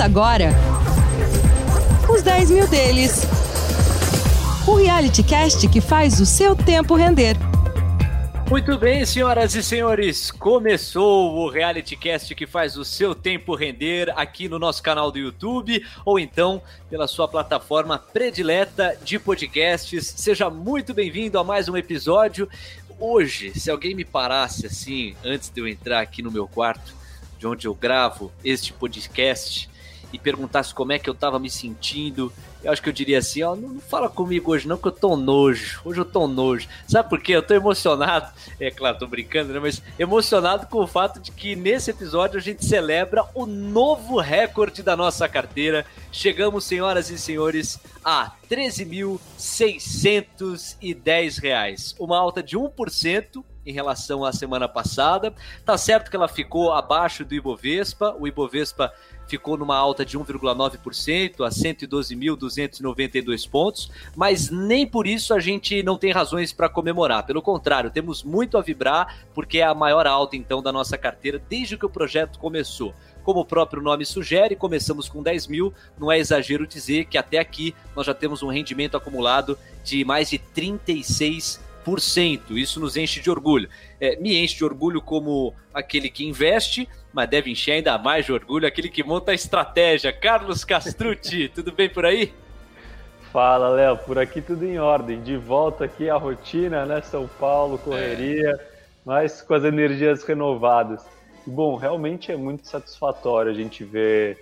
Agora os 10 mil deles. O reality cast que faz o seu tempo render. Muito bem, senhoras e senhores, começou o reality cast que faz o seu tempo render aqui no nosso canal do YouTube ou então pela sua plataforma predileta de podcasts. Seja muito bem-vindo a mais um episódio. Hoje, se alguém me parasse assim, antes de eu entrar aqui no meu quarto, de onde eu gravo este podcast, e perguntasse como é que eu tava me sentindo, eu acho que eu diria assim, ó, não, fala comigo hoje não que eu tô nojo, hoje eu tô nojo. Sabe por quê? Eu tô emocionado, é claro, tô brincando, né, mas emocionado com o fato de que nesse episódio a gente celebra o novo recorde da nossa carteira. Chegamos, senhoras e senhores, a 13.610 reais, uma alta de 1%, em relação à semana passada. Tá certo que ela ficou abaixo do Ibovespa, o Ibovespa ficou numa alta de 1,9% a 112.292 pontos, mas nem por isso a gente não tem razões para comemorar. Pelo contrário, temos muito a vibrar, porque é a maior alta então da nossa carteira desde que o projeto começou. Como o próprio nome sugere, começamos com 10 mil. Não é exagero dizer que até aqui nós já temos um rendimento acumulado de mais de 36 isso nos enche de orgulho. É, me enche de orgulho como aquele que investe, mas deve encher ainda mais de orgulho aquele que monta a estratégia. Carlos Castrucci, tudo bem por aí? Fala, Léo, por aqui tudo em ordem. De volta aqui à rotina, né? São Paulo, correria, é. mas com as energias renovadas. Bom, realmente é muito satisfatório a gente ver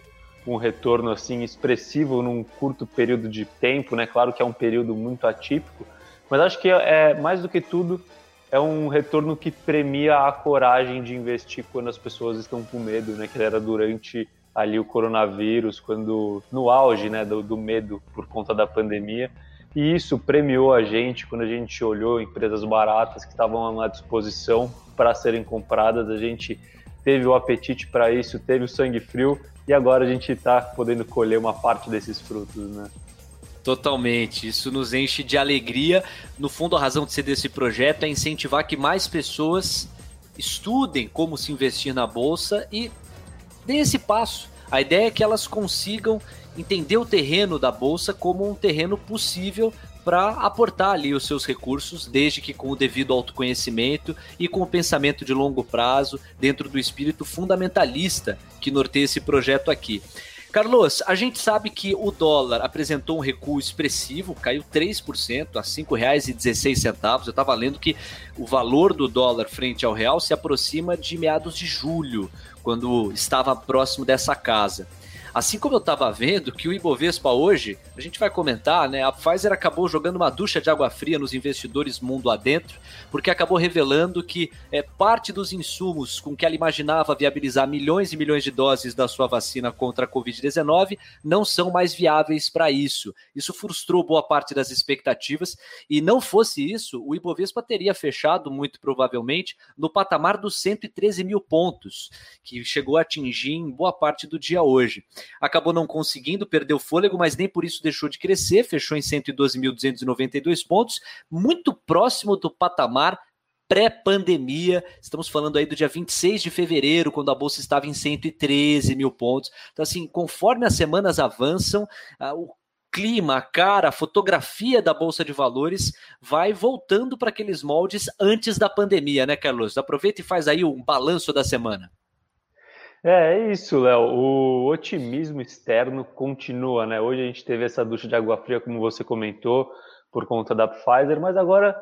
um retorno assim expressivo num curto período de tempo, né? Claro que é um período muito atípico, mas acho que é mais do que tudo é um retorno que premia a coragem de investir quando as pessoas estão com medo, né? Que era durante ali o coronavírus, quando no auge, né, do, do medo por conta da pandemia. E isso premiou a gente quando a gente olhou empresas baratas que estavam à disposição para serem compradas. A gente teve o apetite para isso, teve o sangue frio e agora a gente está podendo colher uma parte desses frutos, né? Totalmente. Isso nos enche de alegria. No fundo, a razão de ser desse projeto é incentivar que mais pessoas estudem como se investir na bolsa e deem esse passo. A ideia é que elas consigam entender o terreno da bolsa como um terreno possível para aportar ali os seus recursos, desde que com o devido autoconhecimento e com o pensamento de longo prazo, dentro do espírito fundamentalista que norteia esse projeto aqui. Carlos, a gente sabe que o dólar apresentou um recuo expressivo, caiu 3% a R$ 5,16. Eu estava lendo que o valor do dólar frente ao real se aproxima de meados de julho, quando estava próximo dessa casa. Assim como eu estava vendo que o Ibovespa hoje, a gente vai comentar, né? A Pfizer acabou jogando uma ducha de água fria nos investidores mundo adentro, porque acabou revelando que é, parte dos insumos com que ela imaginava viabilizar milhões e milhões de doses da sua vacina contra a Covid-19 não são mais viáveis para isso. Isso frustrou boa parte das expectativas e não fosse isso, o Ibovespa teria fechado muito provavelmente no patamar dos 113 mil pontos, que chegou a atingir em boa parte do dia hoje acabou não conseguindo, perdeu fôlego, mas nem por isso deixou de crescer, fechou em 112.292 pontos, muito próximo do patamar pré-pandemia. Estamos falando aí do dia 26 de fevereiro, quando a bolsa estava em 113 mil pontos. Então, assim, conforme as semanas avançam, o clima, a cara, a fotografia da bolsa de valores vai voltando para aqueles moldes antes da pandemia, né, Carlos? Aproveita e faz aí um balanço da semana. É, é isso, Léo. O otimismo externo continua, né? Hoje a gente teve essa ducha de água fria, como você comentou, por conta da Pfizer, mas agora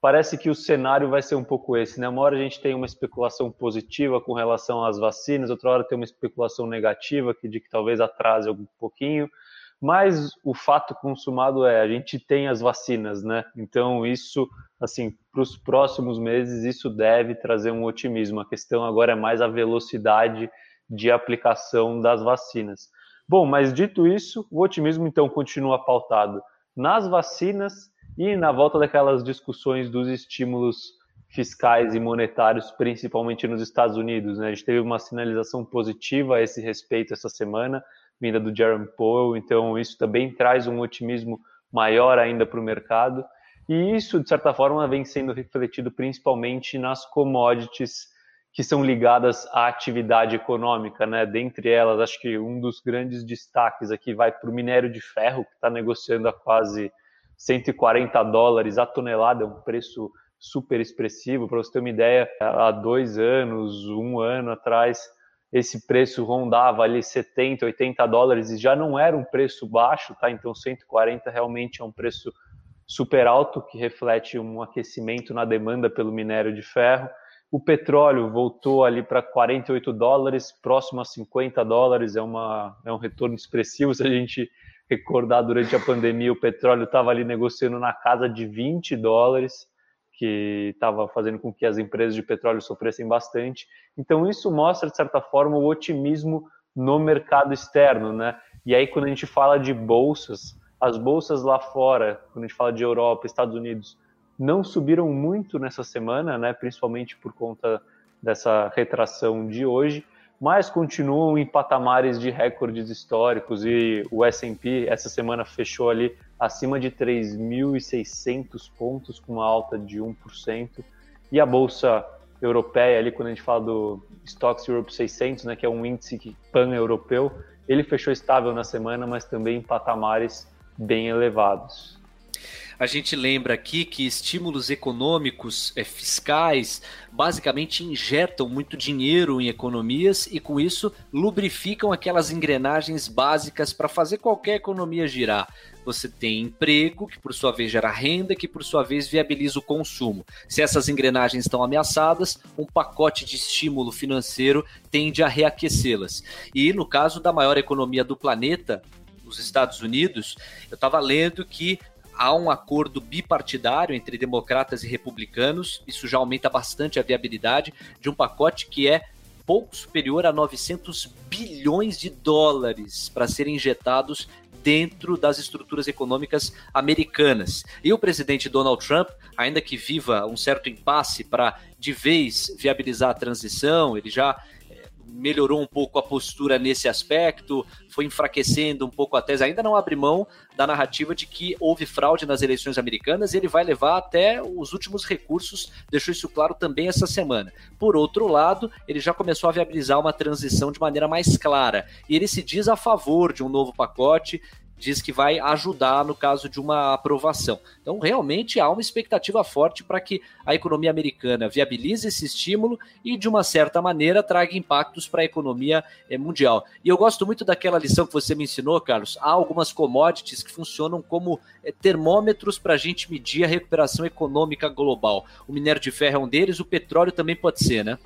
parece que o cenário vai ser um pouco esse, né? Uma hora a gente tem uma especulação positiva com relação às vacinas, outra hora tem uma especulação negativa que de que talvez atrase um pouquinho, mas o fato consumado é a gente tem as vacinas, né? Então isso, assim, para os próximos meses isso deve trazer um otimismo. A questão agora é mais a velocidade de aplicação das vacinas. Bom, mas dito isso, o otimismo então continua pautado nas vacinas e na volta daquelas discussões dos estímulos fiscais e monetários, principalmente nos Estados Unidos. Né? A gente teve uma sinalização positiva a esse respeito essa semana vinda do Jerome Powell, então isso também traz um otimismo maior ainda para o mercado. E isso, de certa forma, vem sendo refletido principalmente nas commodities que são ligadas à atividade econômica, né? Dentre elas, acho que um dos grandes destaques aqui vai para o minério de ferro, que está negociando a quase 140 dólares a tonelada, é um preço super expressivo. Para você ter uma ideia, há dois anos, um ano atrás, esse preço rondava ali 70, 80 dólares e já não era um preço baixo, tá? Então 140 realmente é um preço super alto que reflete um aquecimento na demanda pelo minério de ferro. O petróleo voltou ali para 48 dólares, próximo a 50 dólares, é, uma, é um retorno expressivo. Se a gente recordar, durante a pandemia, o petróleo estava ali negociando na casa de 20 dólares, que estava fazendo com que as empresas de petróleo sofressem bastante. Então, isso mostra, de certa forma, o otimismo no mercado externo. Né? E aí, quando a gente fala de bolsas, as bolsas lá fora, quando a gente fala de Europa, Estados Unidos, não subiram muito nessa semana, né, principalmente por conta dessa retração de hoje, mas continuam em patamares de recordes históricos e o S&P essa semana fechou ali acima de 3.600 pontos com uma alta de 1%, e a bolsa europeia ali quando a gente fala do Stocks Europe 600, né, que é um índice pan-europeu, ele fechou estável na semana, mas também em patamares bem elevados. A gente lembra aqui que estímulos econômicos é, fiscais basicamente injetam muito dinheiro em economias e com isso lubrificam aquelas engrenagens básicas para fazer qualquer economia girar. Você tem emprego, que por sua vez gera renda, que por sua vez viabiliza o consumo. Se essas engrenagens estão ameaçadas, um pacote de estímulo financeiro tende a reaquecê-las. E no caso da maior economia do planeta, os Estados Unidos, eu estava lendo que há um acordo bipartidário entre democratas e republicanos, isso já aumenta bastante a viabilidade de um pacote que é pouco superior a 900 bilhões de dólares para serem injetados dentro das estruturas econômicas americanas. E o presidente Donald Trump, ainda que viva um certo impasse para de vez viabilizar a transição, ele já melhorou um pouco a postura nesse aspecto, foi enfraquecendo um pouco a tese, ainda não abre mão da narrativa de que houve fraude nas eleições americanas e ele vai levar até os últimos recursos, deixou isso claro também essa semana. Por outro lado, ele já começou a viabilizar uma transição de maneira mais clara e ele se diz a favor de um novo pacote diz que vai ajudar no caso de uma aprovação. Então, realmente há uma expectativa forte para que a economia americana viabilize esse estímulo e, de uma certa maneira, traga impactos para a economia eh, mundial. E eu gosto muito daquela lição que você me ensinou, Carlos. Há algumas commodities que funcionam como eh, termômetros para a gente medir a recuperação econômica global. O minério de ferro é um deles, o petróleo também pode ser, né?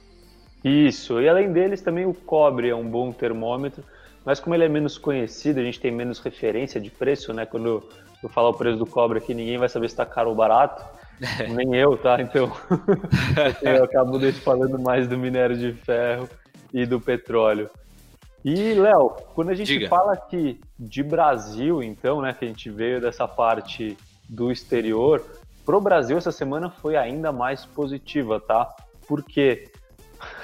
Isso, e além deles, também o cobre é um bom termômetro mas como ele é menos conhecido, a gente tem menos referência de preço, né? Quando eu falar o preço do cobre aqui, ninguém vai saber se está caro ou barato. Nem eu, tá? Então eu acabo falando mais do minério de ferro e do petróleo. E, Léo, quando a gente Diga. fala aqui de Brasil, então, né, que a gente veio dessa parte do exterior, pro Brasil essa semana foi ainda mais positiva, tá? Porque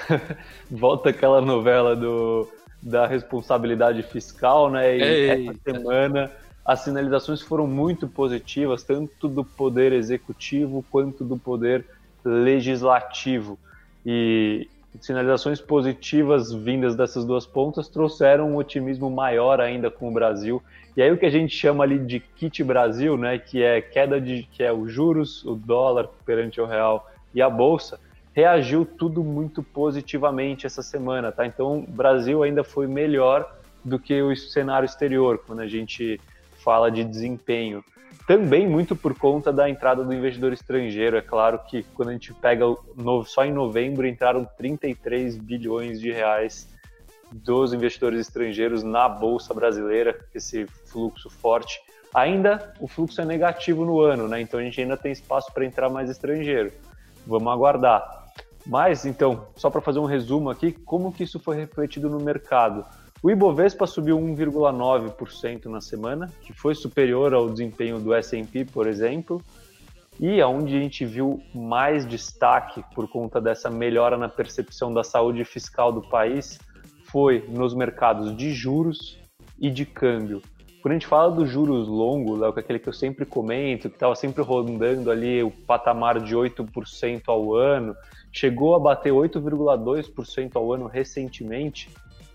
volta aquela novela do da responsabilidade fiscal, né? E Eita. essa semana as sinalizações foram muito positivas, tanto do poder executivo quanto do poder legislativo. E sinalizações positivas vindas dessas duas pontas trouxeram um otimismo maior ainda com o Brasil. E aí o que a gente chama ali de kit Brasil, né, que é queda de que é os juros, o dólar perante o real e a bolsa, reagiu tudo muito positivamente essa semana, tá? Então, o Brasil ainda foi melhor do que o cenário exterior quando a gente fala de desempenho. Também muito por conta da entrada do investidor estrangeiro. É claro que quando a gente pega só em novembro entraram 33 bilhões de reais dos investidores estrangeiros na bolsa brasileira, esse fluxo forte. Ainda o fluxo é negativo no ano, né? Então a gente ainda tem espaço para entrar mais estrangeiro. Vamos aguardar. Mas, então, só para fazer um resumo aqui, como que isso foi refletido no mercado? O Ibovespa subiu 1,9% na semana, que foi superior ao desempenho do S&P, por exemplo, e aonde a gente viu mais destaque por conta dessa melhora na percepção da saúde fiscal do país foi nos mercados de juros e de câmbio. quando a gente fala dos juros longos, é aquele que eu sempre comento, que estava sempre rondando ali o patamar de 8% ao ano, chegou a bater 8,2% ao ano recentemente,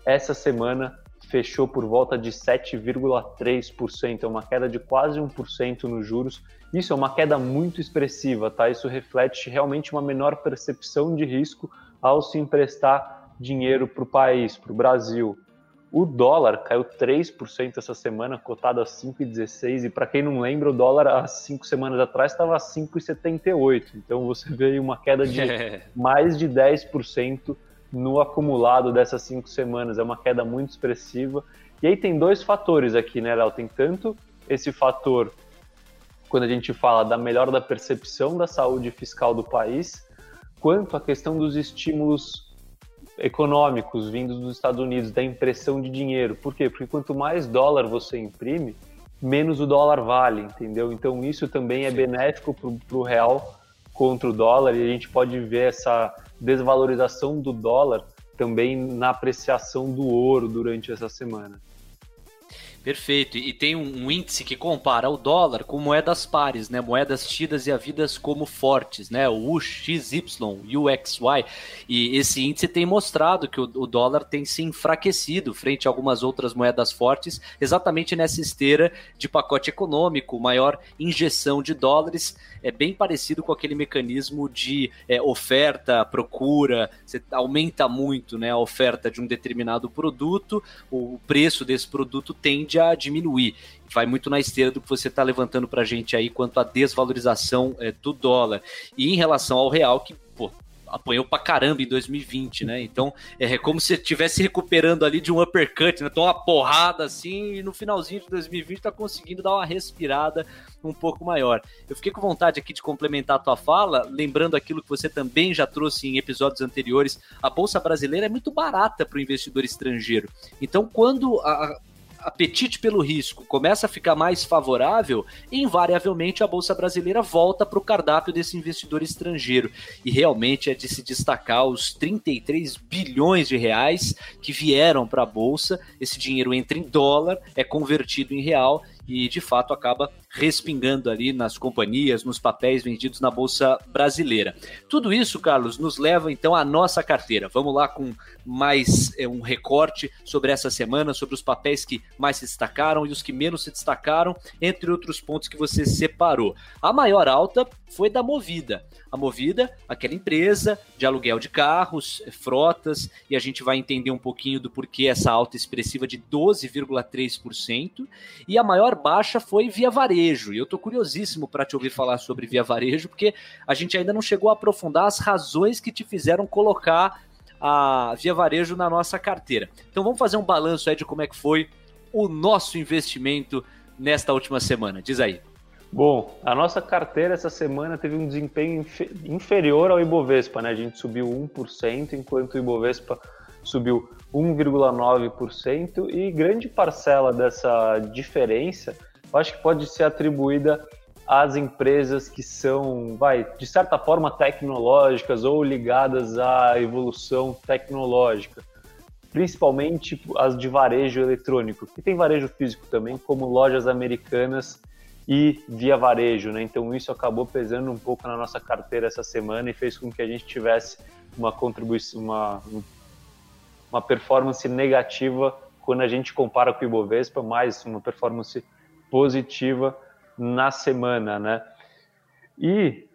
essa semana fechou por volta de 7,3%, é uma queda de quase 1% nos juros. Isso é uma queda muito expressiva, tá? Isso reflete realmente uma menor percepção de risco ao se emprestar dinheiro para o país, para o Brasil. O dólar caiu 3% essa semana, cotado a 5,16. E para quem não lembra, o dólar há cinco semanas atrás estava a 5,78. Então você vê uma queda de mais de 10% no acumulado dessas cinco semanas. É uma queda muito expressiva. E aí tem dois fatores aqui, né, Léo? Tem tanto esse fator, quando a gente fala da melhora da percepção da saúde fiscal do país, quanto a questão dos estímulos econômicos vindos dos Estados Unidos, da impressão de dinheiro. Por quê? Porque quanto mais dólar você imprime, menos o dólar vale, entendeu? Então isso também é benéfico para o real contra o dólar e a gente pode ver essa desvalorização do dólar também na apreciação do ouro durante essa semana. Perfeito. E tem um, índice que compara o dólar com moedas pares, né? Moedas tidas e havidas como fortes, né? O UXY, UXY. E esse índice tem mostrado que o, o, dólar tem se enfraquecido frente a algumas outras moedas fortes, exatamente nessa esteira de pacote econômico, maior injeção de dólares. É bem parecido com aquele mecanismo de é, oferta, procura. Você aumenta muito né, a oferta de um determinado produto, o preço desse produto tende tende a diminuir. Vai muito na esteira do que você está levantando para a gente aí quanto à desvalorização é, do dólar. E em relação ao real, que pô, apanhou caramba em 2020, né? Então é como se estivesse recuperando ali de um uppercut, né? Então uma porrada assim e no finalzinho de 2020 tá conseguindo dar uma respirada um pouco maior. Eu fiquei com vontade aqui de complementar a tua fala, lembrando aquilo que você também já trouxe em episódios anteriores. A bolsa brasileira é muito barata para o investidor estrangeiro. Então quando a, apetite pelo risco começa a ficar mais favorável, invariavelmente a Bolsa Brasileira volta para o cardápio desse investidor estrangeiro. E realmente é de se destacar os 33 bilhões de reais que vieram para a Bolsa. Esse dinheiro entra em dólar, é convertido em real e de fato acaba respingando ali nas companhias, nos papéis vendidos na bolsa brasileira. Tudo isso, Carlos, nos leva então à nossa carteira. Vamos lá com mais é, um recorte sobre essa semana, sobre os papéis que mais se destacaram e os que menos se destacaram, entre outros pontos que você separou. A maior alta foi da Movida. A Movida, aquela empresa de aluguel de carros, frotas, e a gente vai entender um pouquinho do porquê essa alta expressiva de 12,3%. E a maior baixa foi via varejo. E eu estou curiosíssimo para te ouvir falar sobre via varejo, porque a gente ainda não chegou a aprofundar as razões que te fizeram colocar a via varejo na nossa carteira. Então vamos fazer um balanço aí de como é que foi o nosso investimento nesta última semana. Diz aí. Bom, a nossa carteira essa semana teve um desempenho inferior ao Ibovespa, né? A gente subiu 1%, enquanto o Ibovespa subiu 1,9% e grande parcela dessa diferença, eu acho que pode ser atribuída às empresas que são, vai, de certa forma tecnológicas ou ligadas à evolução tecnológica, principalmente as de varejo eletrônico, que tem varejo físico também, como lojas americanas e via varejo, né? Então isso acabou pesando um pouco na nossa carteira essa semana e fez com que a gente tivesse uma contribuição, uma, uma performance negativa quando a gente compara com o Ibovespa, mais uma performance positiva na semana, né? E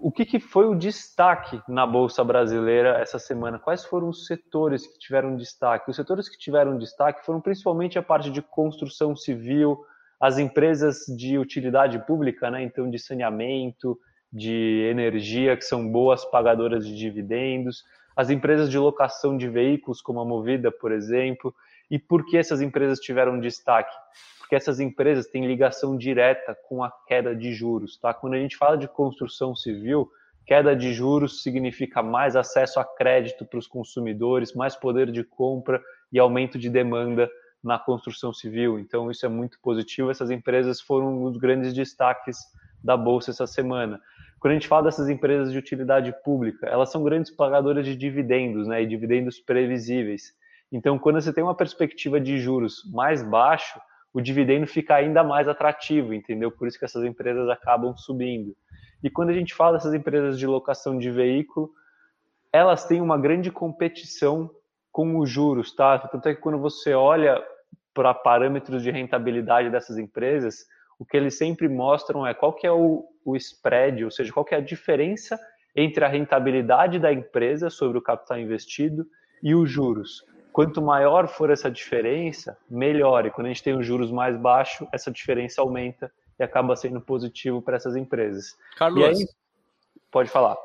o que, que, foi o destaque na Bolsa Brasileira essa semana? Quais foram os setores que tiveram destaque? Os setores que tiveram destaque foram principalmente a parte de construção civil, as empresas de utilidade pública, né? então de saneamento, de energia, que são boas pagadoras de dividendos, as empresas de locação de veículos, como a Movida, por exemplo. E por que essas empresas tiveram destaque? Porque essas empresas têm ligação direta com a queda de juros. Tá? Quando a gente fala de construção civil, queda de juros significa mais acesso a crédito para os consumidores, mais poder de compra e aumento de demanda na construção civil. Então, isso é muito positivo. Essas empresas foram um dos grandes destaques da Bolsa essa semana. Quando a gente fala dessas empresas de utilidade pública, elas são grandes pagadoras de dividendos, né, e dividendos previsíveis. Então, quando você tem uma perspectiva de juros mais baixo, o dividendo fica ainda mais atrativo, entendeu? Por isso que essas empresas acabam subindo. E quando a gente fala dessas empresas de locação de veículo, elas têm uma grande competição com os juros, tá? Tanto é que quando você olha para parâmetros de rentabilidade dessas empresas, o que eles sempre mostram é qual que é o, o spread, ou seja, qual que é a diferença entre a rentabilidade da empresa sobre o capital investido e os juros. Quanto maior for essa diferença, melhor. E quando a gente tem os juros mais baixos, essa diferença aumenta e acaba sendo positivo para essas empresas. Carlos, aí, pode falar.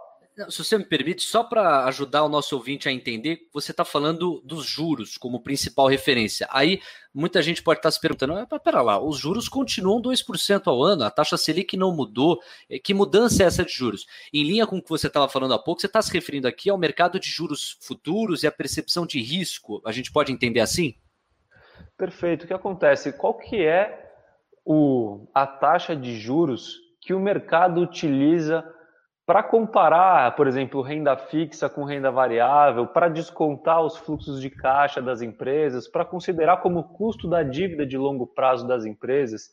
Se você me permite, só para ajudar o nosso ouvinte a entender, você está falando dos juros como principal referência. Aí muita gente pode estar tá se perguntando: ah, pera lá, os juros continuam 2% ao ano, a taxa Selic não mudou. É, que mudança é essa de juros? Em linha com o que você estava falando há pouco, você está se referindo aqui ao mercado de juros futuros e a percepção de risco. A gente pode entender assim? Perfeito. O que acontece? Qual que é o, a taxa de juros que o mercado utiliza? Para comparar, por exemplo, renda fixa com renda variável, para descontar os fluxos de caixa das empresas, para considerar como custo da dívida de longo prazo das empresas,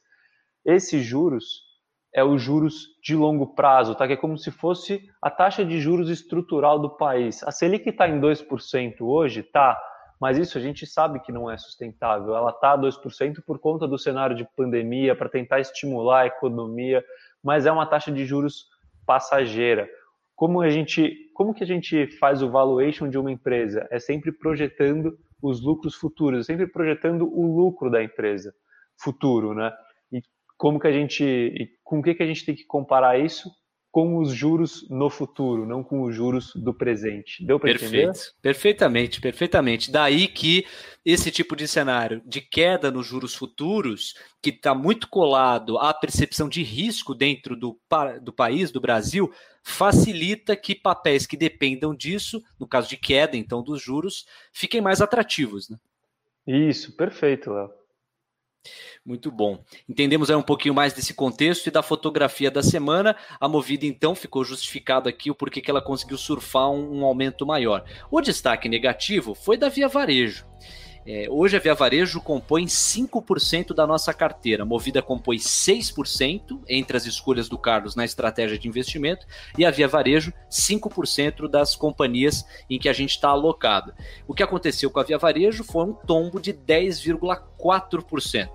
esses juros é os juros de longo prazo, tá? que é como se fosse a taxa de juros estrutural do país. A Selic está em 2% hoje, tá, mas isso a gente sabe que não é sustentável. Ela está a 2% por conta do cenário de pandemia, para tentar estimular a economia, mas é uma taxa de juros passageira. Como a gente, como que a gente faz o valuation de uma empresa? É sempre projetando os lucros futuros, é sempre projetando o lucro da empresa futuro, né? E como que a gente, com o que que a gente tem que comparar isso? Com os juros no futuro, não com os juros do presente. Deu para entender? Perfeitamente, perfeitamente. Daí que esse tipo de cenário de queda nos juros futuros, que está muito colado à percepção de risco dentro do, do país, do Brasil, facilita que papéis que dependam disso, no caso de queda, então, dos juros, fiquem mais atrativos. Né? Isso, perfeito, Léo. Muito bom. Entendemos aí um pouquinho mais desse contexto e da fotografia da semana. A Movida, então, ficou justificado aqui o porquê que ela conseguiu surfar um, um aumento maior. O destaque negativo foi da Via Varejo. É, hoje a Via Varejo compõe 5% da nossa carteira, Movida compõe 6% entre as escolhas do Carlos na estratégia de investimento e a Via Varejo 5% das companhias em que a gente está alocado. O que aconteceu com a Via Varejo foi um tombo de 10,4%.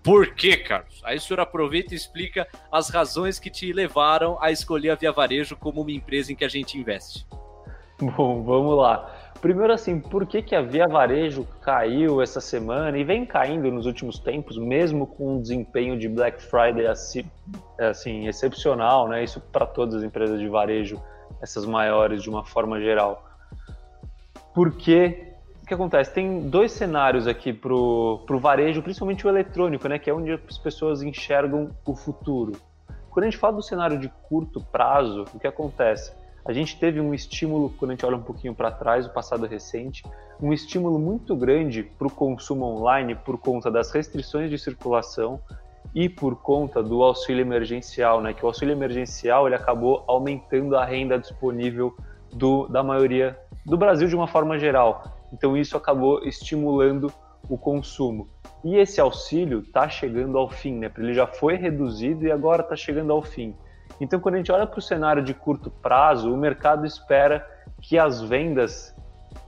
Por quê, Carlos? Aí o senhor aproveita e explica as razões que te levaram a escolher a Via Varejo como uma empresa em que a gente investe. Bom, vamos lá. Primeiro, assim, por que, que a Via Varejo caiu essa semana e vem caindo nos últimos tempos, mesmo com um desempenho de Black Friday assim, assim excepcional, né? Isso para todas as empresas de varejo, essas maiores de uma forma geral. Porque o que acontece? Tem dois cenários aqui para o varejo, principalmente o eletrônico, né? Que é onde as pessoas enxergam o futuro. Quando a gente fala do cenário de curto prazo, o que acontece? A gente teve um estímulo, quando a gente olha um pouquinho para trás, o passado recente, um estímulo muito grande para o consumo online por conta das restrições de circulação e por conta do auxílio emergencial, né? Que o auxílio emergencial ele acabou aumentando a renda disponível do, da maioria do Brasil de uma forma geral. Então isso acabou estimulando o consumo. E esse auxílio está chegando ao fim, né? Ele já foi reduzido e agora está chegando ao fim. Então, quando a gente olha para o cenário de curto prazo, o mercado espera que as vendas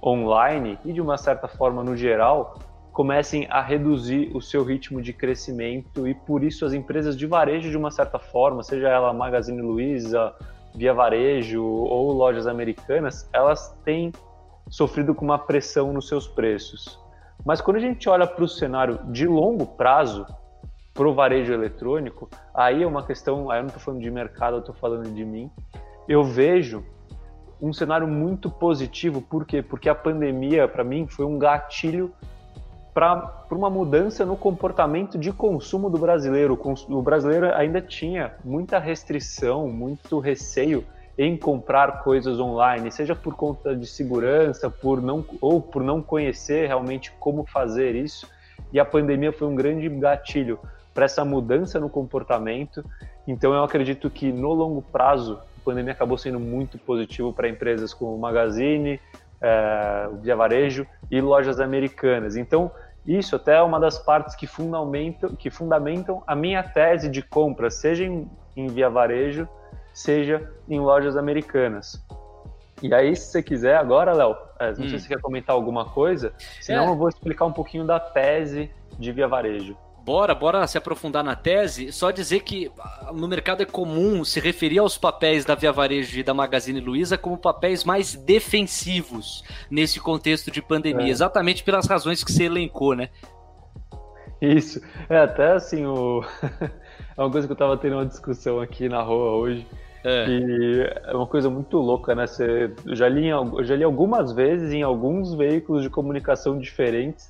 online e, de uma certa forma, no geral, comecem a reduzir o seu ritmo de crescimento e, por isso, as empresas de varejo, de uma certa forma, seja ela Magazine Luiza, Via Varejo ou lojas americanas, elas têm sofrido com uma pressão nos seus preços. Mas quando a gente olha para o cenário de longo prazo, para o varejo eletrônico, aí é uma questão, aí eu não estou falando de mercado, eu estou falando de mim. Eu vejo um cenário muito positivo, por quê? Porque a pandemia, para mim, foi um gatilho para uma mudança no comportamento de consumo do brasileiro. O brasileiro ainda tinha muita restrição, muito receio em comprar coisas online, seja por conta de segurança, por não ou por não conhecer realmente como fazer isso. E a pandemia foi um grande gatilho para essa mudança no comportamento. Então, eu acredito que no longo prazo, a pandemia acabou sendo muito positivo para empresas como o Magazine, é, o Via Varejo e lojas americanas. Então, Isso até é uma das partes que fundamentam, que fundamentam a minha tese de compra, seja em, em via varejo, seja em lojas americanas. E aí, se você quiser, agora, Léo, é, não hum. sei se você quer comentar alguma coisa, senão é. eu vou explicar um pouquinho da tese de via varejo. Bora, bora se aprofundar na tese. Só dizer que ah, no mercado é comum se referir aos papéis da Via Varejo e da Magazine Luiza como papéis mais defensivos nesse contexto de pandemia, é. exatamente pelas razões que você elencou, né? Isso. É até assim, o... é uma coisa que eu tava tendo uma discussão aqui na rua hoje. É. E é uma coisa muito louca, né? Você, eu, já li, eu já li algumas vezes em alguns veículos de comunicação diferentes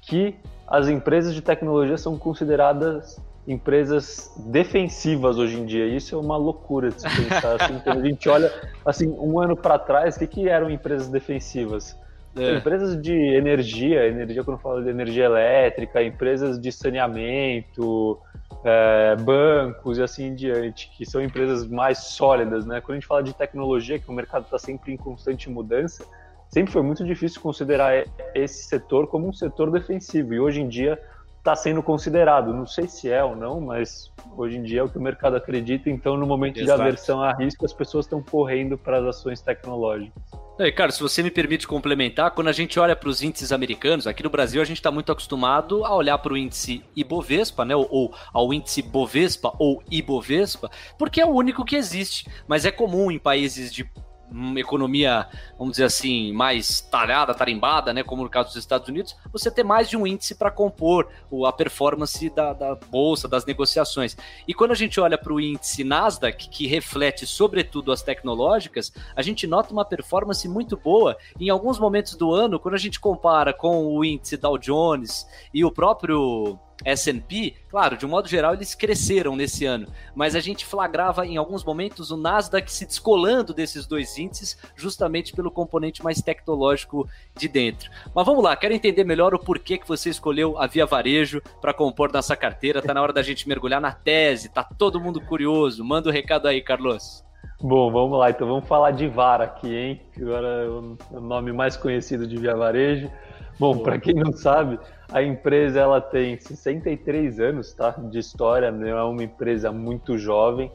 que as empresas de tecnologia são consideradas empresas defensivas hoje em dia. Isso é uma loucura de se pensar. Assim, quando a gente olha assim um ano para trás, o que, que eram empresas defensivas? É. Empresas de energia, energia quando eu falo de energia elétrica, empresas de saneamento, é, bancos e assim em diante, que são empresas mais sólidas, né? Quando a gente fala de tecnologia, que o mercado está sempre em constante mudança, sempre foi muito difícil considerar esse setor como um setor defensivo e hoje em dia está sendo considerado. Não sei se é ou não, mas hoje em dia é o que o mercado acredita. Então, no momento Exato. de aversão a risco, as pessoas estão correndo para as ações tecnológicas. É, cara, se você me permite complementar, quando a gente olha para os índices americanos, aqui no Brasil a gente está muito acostumado a olhar para o índice Ibovespa, né, ou, ou, ao índice Bovespa ou Ibovespa, porque é o único que existe. Mas é comum em países de uma economia, vamos dizer assim, mais talhada, tarimbada, né, como no caso dos Estados Unidos, você ter mais de um índice para compor a performance da, da, bolsa, das negociações. E quando a gente olha para o índice Nasdaq, que reflete sobretudo as tecnológicas, a gente nota uma performance muito boa em alguns momentos do ano, quando a gente compara com o índice Dow Jones e o próprio S&P, claro, de um modo geral eles cresceram nesse ano, mas a gente flagrava em alguns momentos o Nasdaq se descolando desses dois índices, justamente pelo componente mais tecnológico de dentro. Mas vamos lá, quero entender melhor o porquê que você escolheu a Via Varejo para compor nossa carteira. Tá na hora da gente mergulhar na tese, tá todo mundo curioso. Manda o um recado aí, Carlos. Bom, vamos lá, então vamos falar de VAR aqui, hein? Agora é o nome mais conhecido de Via Varejo. Bom, para quem não sabe, a empresa ela tem 63 anos tá, de história, não é uma empresa muito jovem.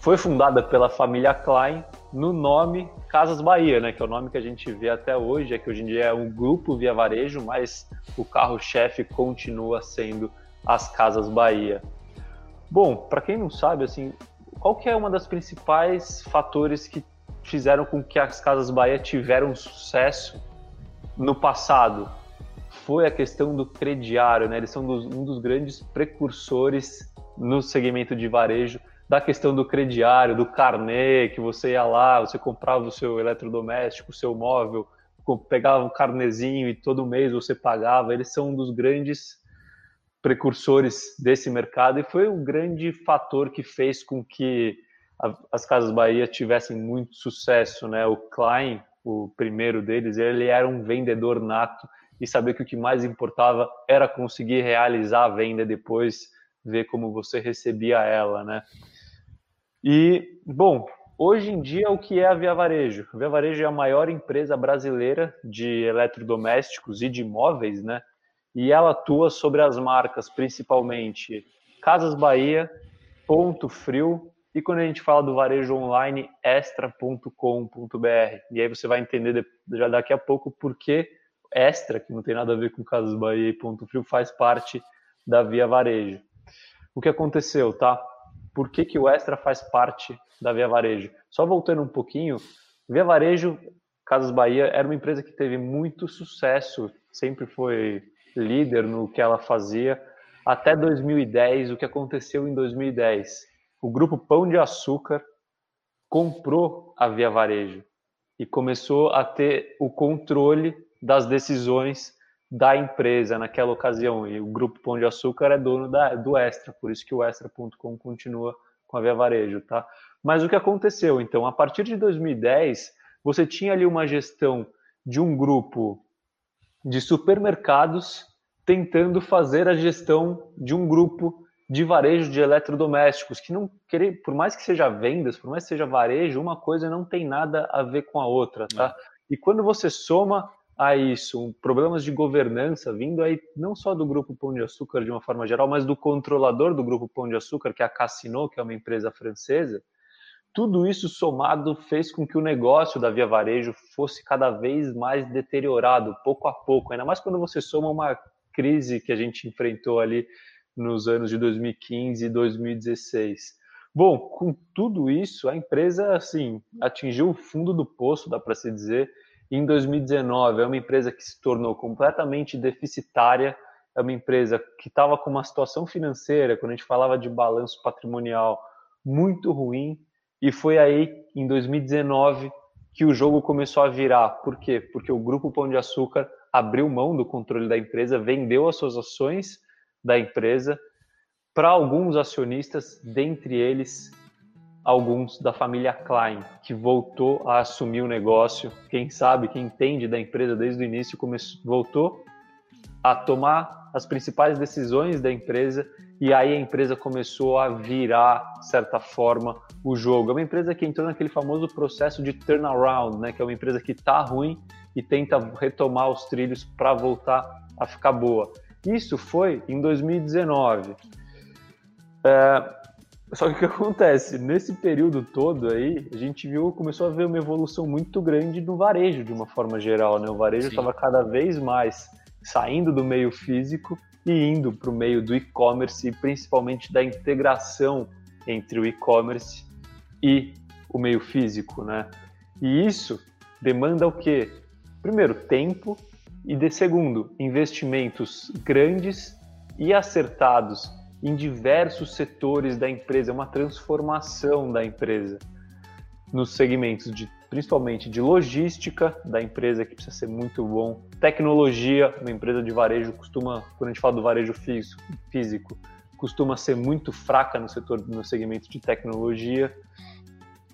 Foi fundada pela família Klein no nome Casas Bahia, né, que é o nome que a gente vê até hoje, é que hoje em dia é um grupo via varejo, mas o carro-chefe continua sendo as Casas Bahia. Bom, para quem não sabe, assim, qual que é uma das principais fatores que fizeram com que as Casas Bahia tiveram sucesso no passado? Foi a questão do crediário, né? Eles são dos, um dos grandes precursores no segmento de varejo da questão do crediário, do carnê, que você ia lá, você comprava o seu eletrodoméstico, o seu móvel, pegava um carnezinho e todo mês você pagava. Eles são um dos grandes precursores desse mercado e foi um grande fator que fez com que a, as Casas Bahia tivessem muito sucesso, né? O Klein, o primeiro deles, ele era um vendedor nato e saber que o que mais importava era conseguir realizar a venda depois, ver como você recebia ela, né? E, bom, hoje em dia o que é a Via Varejo? A Via Varejo é a maior empresa brasileira de eletrodomésticos e de imóveis, né? E ela atua sobre as marcas principalmente Casas Bahia, Ponto Frio e quando a gente fala do varejo online, extra.com.br. E aí você vai entender já daqui a pouco por que Extra, que não tem nada a ver com Casas Bahia e Ponto Frio, faz parte da Via Varejo. O que aconteceu, tá? Por que, que o Extra faz parte da Via Varejo? Só voltando um pouquinho, Via Varejo, Casas Bahia, era uma empresa que teve muito sucesso, sempre foi líder no que ela fazia, até 2010. O que aconteceu em 2010? O grupo Pão de Açúcar comprou a Via Varejo e começou a ter o controle das decisões da empresa naquela ocasião. E o Grupo Pão de Açúcar é dono da, do Extra, por isso que o Extra.com continua com a Via Varejo, tá? Mas o que aconteceu? Então, a partir de 2010, você tinha ali uma gestão de um grupo de supermercados tentando fazer a gestão de um grupo de varejo de eletrodomésticos, que não querer, por mais que seja vendas, por mais que seja varejo, uma coisa não tem nada a ver com a outra, tá? É. E quando você soma a isso, problemas de governança vindo aí não só do Grupo Pão de Açúcar de uma forma geral, mas do controlador do Grupo Pão de Açúcar, que é a Cassino, que é uma empresa francesa, tudo isso somado fez com que o negócio da Via Varejo fosse cada vez mais deteriorado, pouco a pouco, ainda mais quando você soma uma crise que a gente enfrentou ali nos anos de 2015 e 2016. Bom, com tudo isso, a empresa assim atingiu o fundo do poço, dá para se dizer, em 2019. É uma empresa que se tornou completamente deficitária, é uma empresa que estava com uma situação financeira, quando a gente falava de balanço patrimonial, muito ruim, e foi aí, em 2019, que o jogo começou a virar. Por quê? Porque o Grupo Pão de Açúcar abriu mão do controle da empresa, vendeu as suas ações da empresa para alguns acionistas, dentre eles alguns da família Klein, que voltou a assumir o negócio. Quem sabe, quem entende da empresa desde o início, começou, voltou a tomar as principais decisões da empresa e aí a empresa começou a virar, de certa forma, o jogo. É uma empresa que entrou naquele famoso processo de turnaround, né? que é uma empresa que está ruim e tenta retomar os trilhos para voltar a ficar boa. Isso foi em 2019. É, só que o que acontece? Nesse período todo aí, a gente viu, começou a ver uma evolução muito grande no varejo, de uma forma geral, né? O varejo estava cada vez mais saindo do meio físico e indo para o meio do e-commerce e principalmente da integração entre o e-commerce e o meio físico, né? E isso demanda o quê? Primeiro, tempo e de segundo, investimentos grandes e acertados em diversos setores da empresa, é uma transformação da empresa nos segmentos de principalmente de logística da empresa que precisa ser muito bom, tecnologia, uma empresa de varejo costuma, quando a gente fala do varejo físico, costuma ser muito fraca no setor no segmento de tecnologia.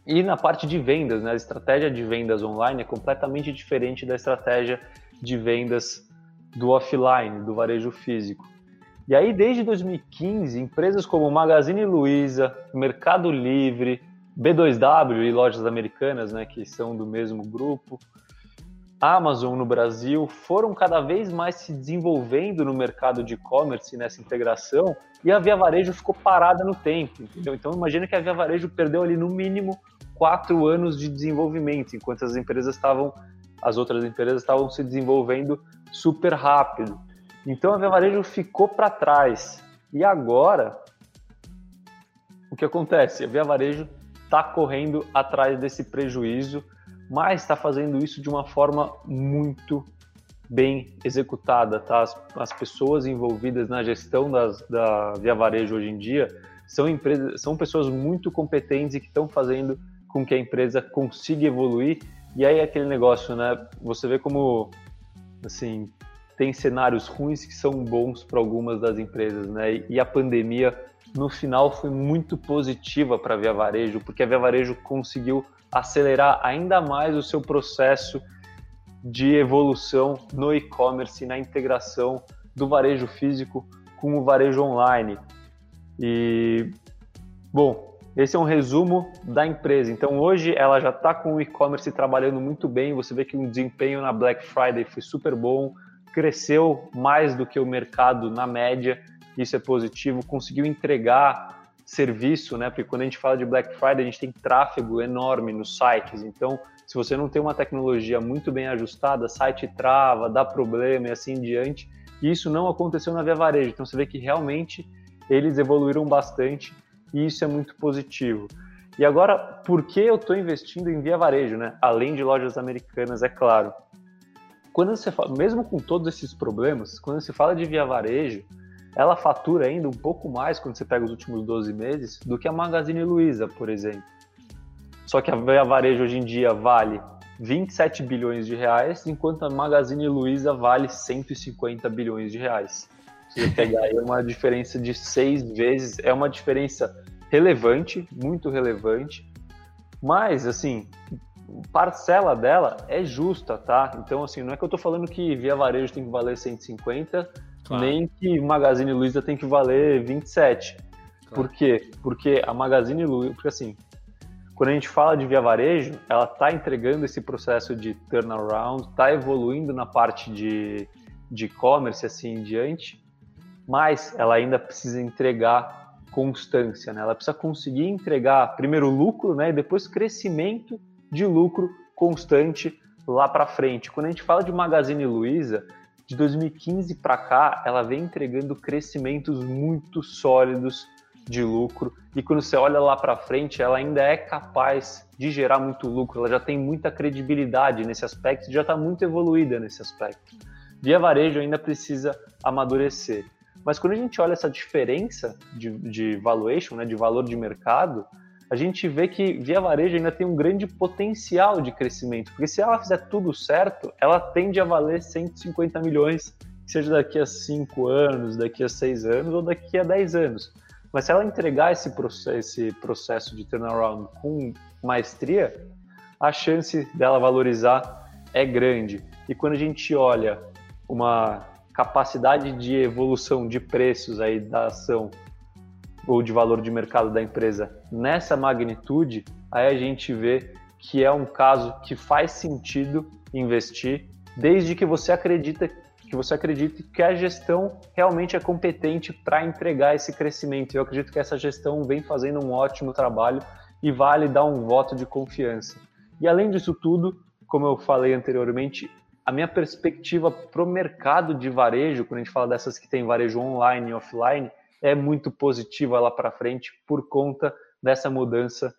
E na parte de vendas, né, a estratégia de vendas online é completamente diferente da estratégia de vendas do offline, do varejo físico. E aí, desde 2015, empresas como Magazine Luiza, Mercado Livre, B2W e lojas americanas, né, que são do mesmo grupo, Amazon no Brasil, foram cada vez mais se desenvolvendo no mercado de e-commerce nessa integração e a Via Varejo ficou parada no tempo, entendeu? Então imagina que a Via Varejo perdeu ali no mínimo quatro anos de desenvolvimento, enquanto as empresas estavam, as outras empresas estavam se desenvolvendo super rápido. Então a Via Varejo ficou para trás. E agora, o que acontece? A Via Varejo está correndo atrás desse prejuízo, mas está fazendo isso de uma forma muito bem executada. Tá? As, as pessoas envolvidas na gestão das, da Via Varejo hoje em dia são, empresas, são pessoas muito competentes e que estão fazendo com que a empresa consiga evoluir. E aí é aquele negócio, né? Você vê como assim tem cenários ruins que são bons para algumas das empresas, né? E a pandemia, no final, foi muito positiva para a Via Varejo, porque a Via Varejo conseguiu acelerar ainda mais o seu processo de evolução no e-commerce, na integração do varejo físico com o varejo online. E, bom, esse é um resumo da empresa. Então, hoje ela já está com o e-commerce trabalhando muito bem. Você vê que o desempenho na Black Friday foi super bom cresceu mais do que o mercado na média, isso é positivo, conseguiu entregar serviço, né? Porque quando a gente fala de Black Friday, a gente tem tráfego enorme nos sites. Então, se você não tem uma tecnologia muito bem ajustada, site trava, dá problema e assim em diante. E isso não aconteceu na Via Varejo. Então, você vê que realmente eles evoluíram bastante e isso é muito positivo. E agora, por que eu estou investindo em Via Varejo, né? Além de lojas americanas, é claro quando você fala, mesmo com todos esses problemas, quando se fala de via varejo, ela fatura ainda um pouco mais quando você pega os últimos 12 meses do que a Magazine Luiza, por exemplo. Só que a via varejo hoje em dia vale 27 bilhões de reais, enquanto a Magazine Luiza vale 150 bilhões de reais. Você pegar aí uma diferença de seis vezes, é uma diferença relevante, muito relevante, mas assim, parcela dela é justa, tá? Então, assim, não é que eu tô falando que Via Varejo tem que valer 150, claro. nem que Magazine Luiza tem que valer 27. Claro. Por quê? Porque a Magazine Luiza, porque assim, Quando a gente fala de via varejo, ela está entregando esse processo de turnaround, está evoluindo na parte de e-commerce assim em diante, mas ela ainda precisa entregar constância, né? Ela precisa conseguir entregar primeiro lucro, né, e depois crescimento de lucro constante lá para frente. Quando a gente fala de Magazine Luiza, de 2015 para cá, ela vem entregando crescimentos muito sólidos de lucro e quando você olha lá para frente, ela ainda é capaz de gerar muito lucro, ela já tem muita credibilidade nesse aspecto, já está muito evoluída nesse aspecto. Via varejo ainda precisa amadurecer. Mas quando a gente olha essa diferença de, de valuation, né, de valor de mercado, a gente vê que Via Varejo ainda tem um grande potencial de crescimento, porque se ela fizer tudo certo, ela tende a valer 150 milhões, seja daqui a 5 anos, daqui a 6 anos ou daqui a 10 anos. Mas se ela entregar esse processo, esse processo de turnaround com maestria, a chance dela valorizar é grande. E quando a gente olha uma capacidade de evolução de preços aí da ação ou de valor de mercado da empresa nessa magnitude, aí a gente vê que é um caso que faz sentido investir, desde que você acredita que você acredite que a gestão realmente é competente para entregar esse crescimento. Eu acredito que essa gestão vem fazendo um ótimo trabalho e vale dar um voto de confiança. E além disso tudo, como eu falei anteriormente, a minha perspectiva para o mercado de varejo, quando a gente fala dessas que tem varejo online e offline, é muito positiva lá para frente por conta dessa mudança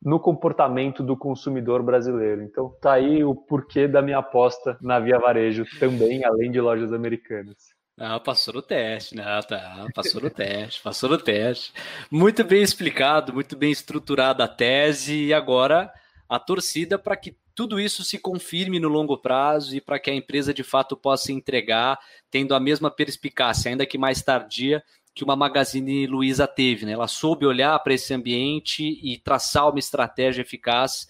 no comportamento do consumidor brasileiro. Então tá aí o porquê da minha aposta na Via Varejo também, além de lojas americanas. Ah, passou no teste, né? Tá, passou no teste, passou no teste. Muito bem explicado, muito bem estruturada a tese e agora a torcida para que tudo isso se confirme no longo prazo e para que a empresa de fato possa entregar tendo a mesma perspicácia, ainda que mais tardia, que uma Magazine Luiza teve. Né? Ela soube olhar para esse ambiente e traçar uma estratégia eficaz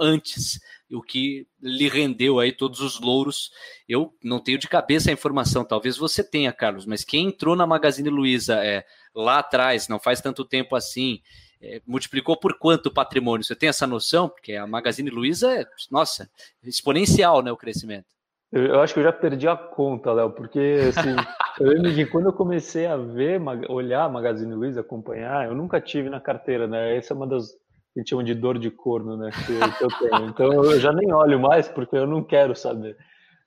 antes, o que lhe rendeu aí todos os louros. Eu não tenho de cabeça a informação, talvez você tenha, Carlos, mas quem entrou na Magazine Luiza é, lá atrás, não faz tanto tempo assim, é, multiplicou por quanto o patrimônio? Você tem essa noção? Porque a Magazine Luiza é, nossa, exponencial né, o crescimento. Eu, acho que eu já perdi a conta, Léo, porque assim, eu lembro que quando eu comecei a ver, olhar Magazine Luiza, acompanhar, eu nunca tive na carteira, né? Essa é uma das que chama de dor de corno, né? Que, que eu tenho. Então eu já nem olho mais porque eu não quero saber.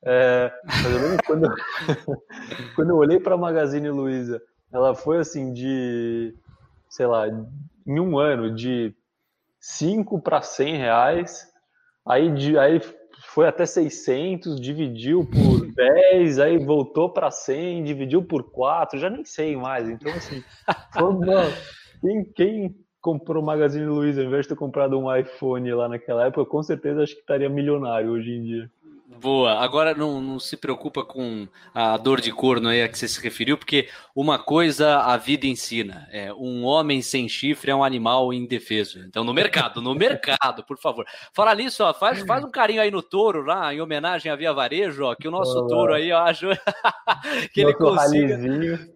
É, mas eu lembro quando, quando eu olhei para Magazine Luiza, ela foi assim de, sei lá, em um ano de 5 para 100 reais, aí, de, aí foi até 600, dividiu por 10, aí voltou para 100, dividiu por 4, já nem sei mais. Então, assim, uma... quem, quem comprou o Magazine Luiza, ao invés de ter comprado um iPhone lá naquela época, com certeza acho que estaria milionário hoje em dia. Boa. Agora não, não, se preocupa com a dor de corno aí a que você se referiu, porque uma coisa a vida ensina: é, um homem sem chifre é um animal indefeso. Então, no mercado, no mercado, por favor. Fala nisso, ó, faz, faz um carinho aí no touro lá, em homenagem à Via Varejo, ó, que o nosso Olá. touro aí, ó, acho que ele consiga.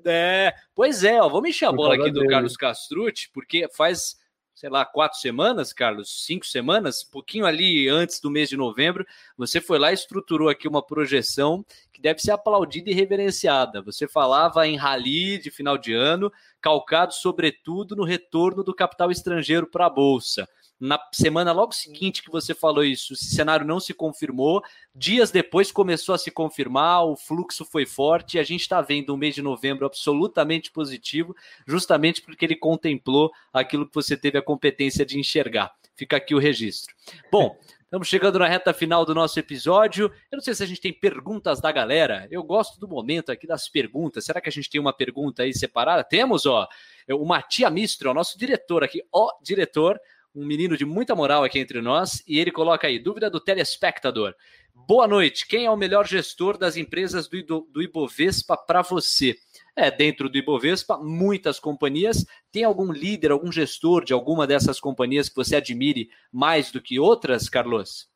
É, pois é, ó, vamos encher a bola aqui do Carlos Castrucci, porque faz sei lá, quatro semanas, Carlos, cinco semanas, pouquinho ali antes do mês de novembro, você foi lá e estruturou aqui uma projeção que deve ser aplaudida e reverenciada. Você falava em rally de final de ano, calcado sobretudo no retorno do capital estrangeiro para a Bolsa na semana logo seguinte que você falou isso, esse cenário não se confirmou. Dias depois começou a se confirmar, o fluxo foi forte e a gente está vendo um mês de novembro absolutamente positivo, justamente porque ele contemplou aquilo que você teve a competência de enxergar. Fica aqui o registro. Bom. Estamos chegando na reta final do nosso episódio. Eu não sei se a gente tem perguntas da galera. Eu gosto do momento aqui das perguntas. Será que a gente tem uma pergunta aí separada? Temos, ó. O Matia Mistro, nosso diretor aqui. Ó, diretor, um menino de muita moral aqui entre nós, e ele coloca aí: dúvida do telespectador. Boa noite. Quem é o melhor gestor das empresas do, do Ibovespa para você? É, dentro do Ibovespa, muitas companhias. Tem algum líder, algum gestor de alguma dessas companhias que você admire mais do que outras, Carlos?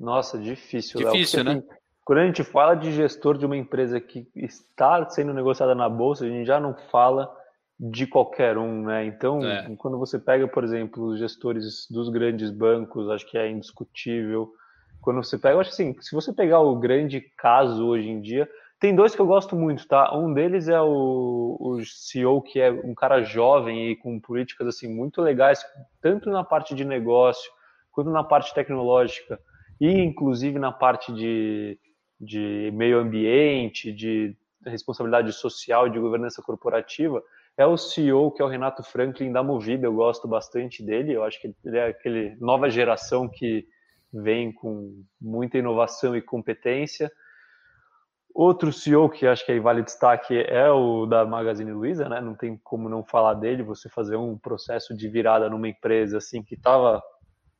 Nossa, difícil. Difícil, Léo, né? Assim, quando a gente fala de gestor de uma empresa que está sendo negociada na bolsa, a gente já não fala de qualquer um, né? Então, é. quando você pega, por exemplo, os gestores dos grandes bancos, acho que é indiscutível. Quando você pega, eu acho assim, se você pegar o grande caso hoje em dia, tem dois que eu gosto muito, tá? Um deles é o, o CEO, que é um cara jovem e com políticas assim muito legais, tanto na parte de negócio quanto na parte tecnológica e inclusive na parte de, de meio ambiente, de responsabilidade social, de governança corporativa é o CEO, que é o Renato Franklin da Movida. Eu gosto bastante dele. Eu acho que ele é aquele nova geração que vem com muita inovação e competência. Outro CEO que acho que aí vale destaque é o da Magazine Luiza, né? Não tem como não falar dele. Você fazer um processo de virada numa empresa assim que estava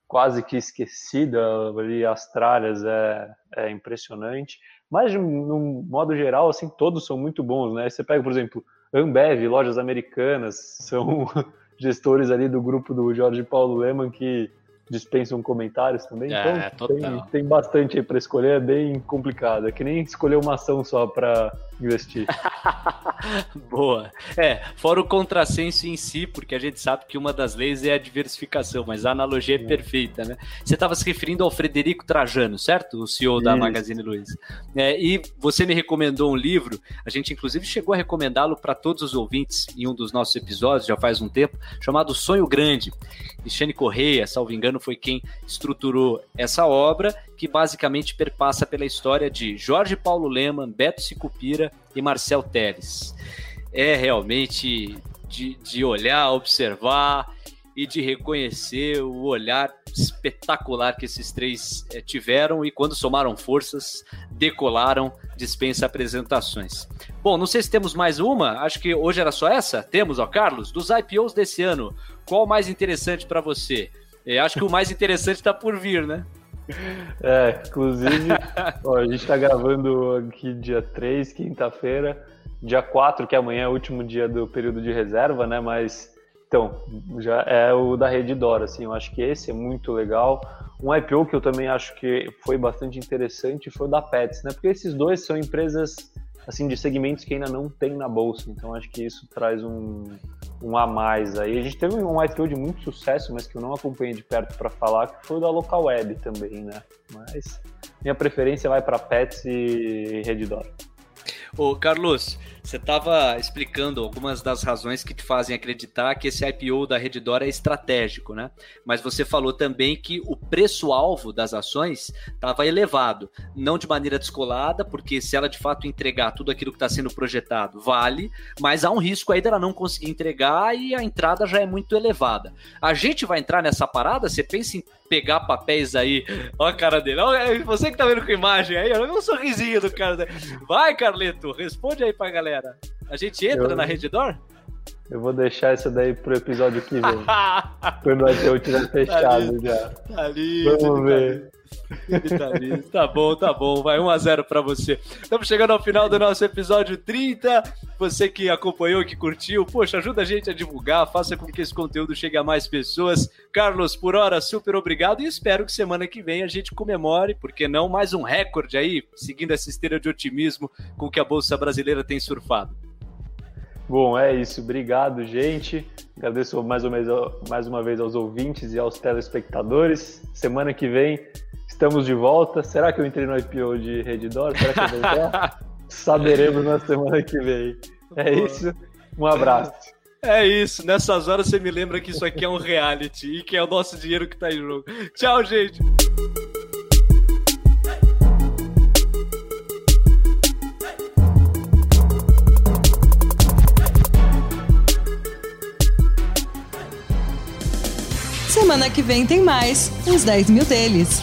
quase que esquecida ali as tralhas é, é impressionante. Mas de um modo geral, assim, todos são muito bons, né? Você pega, por exemplo, Ambev, lojas americanas, são gestores ali do grupo do Jorge Paulo Leman que dispensam comentários também. É, então tem, tem, bastante aí para escolher, é bem complicado. É que nem escolher uma ação só para investir. Boa. É, fora o contrassenso em si, porque a gente sabe que uma das leis é a diversificação, mas a analogia é, é. perfeita, né? Você estava se referindo ao Frederico Trajano, certo? O CEO da Isso. Magazine Luiza. É, e você me recomendou um livro, a gente inclusive chegou a recomendá-lo para todos os ouvintes em um dos nossos episódios, já faz um tempo, chamado Sonho Grande. Cristiane Correia, salvo engano, foi quem estruturou essa obra, que basicamente perpassa pela história de Jorge Paulo Leman, Beto Sicupira e Marcel Teles. É realmente de, de olhar, observar e de reconhecer o olhar espetacular que esses três é, tiveram e quando somaram forças, decolaram, dispensa apresentações. Bom, não sei se temos mais uma, acho que hoje era só essa. Temos, ó, Carlos, dos IPOs desse ano, qual o mais interessante para você? Eu acho que o mais interessante está por vir, né? É, inclusive, ó, a gente está gravando aqui dia 3, quinta-feira, dia 4, que amanhã é o último dia do período de reserva, né? Mas, então, já é o da Rede Dora, assim, eu acho que esse é muito legal. Um IPO que eu também acho que foi bastante interessante foi o da Pets, né? Porque esses dois são empresas assim de segmentos que ainda não tem na bolsa. Então acho que isso traz um, um a mais aí. A gente teve um IPO de muito sucesso, mas que eu não acompanhei de perto para falar, que foi o da Local Web também, né? Mas minha preferência vai para Pets e Redditor. Ô, Carlos, você estava explicando algumas das razões que te fazem acreditar que esse IPO da Redditor é estratégico, né? Mas você falou também que o preço-alvo das ações estava elevado, não de maneira descolada, porque se ela de fato entregar tudo aquilo que está sendo projetado, vale, mas há um risco aí dela não conseguir entregar e a entrada já é muito elevada. A gente vai entrar nessa parada? Você pensa em pegar papéis aí. Olha a cara dele. Olha, você que tá vendo com imagem aí, olha um sorrisinho do cara. Vai, Carleto, responde aí pra galera. A gente entra eu, na Redditor? Eu vou deixar isso daí pro episódio que vem. quando o IPO tiver fechado tá já. Tá lindo, Vamos ver. Tá, tá bom, tá bom. Vai 1x0 para você. Estamos chegando ao final do nosso episódio 30. Você que acompanhou, que curtiu, poxa, ajuda a gente a divulgar, faça com que esse conteúdo chegue a mais pessoas. Carlos, por hora, super obrigado e espero que semana que vem a gente comemore, porque não mais um recorde aí, seguindo essa esteira de otimismo com que a Bolsa Brasileira tem surfado. Bom, é isso. Obrigado, gente. Agradeço mais uma, vez, mais uma vez aos ouvintes e aos telespectadores. Semana que vem estamos de volta. Será que eu entrei no IPO de Redditor? Será que eu vou entrar? Saberemos na semana que vem. É isso. Um abraço. É isso. Nessas horas você me lembra que isso aqui é um reality e que é o nosso dinheiro que está em jogo. Tchau, gente. Semana que vem tem mais, uns 10 mil deles.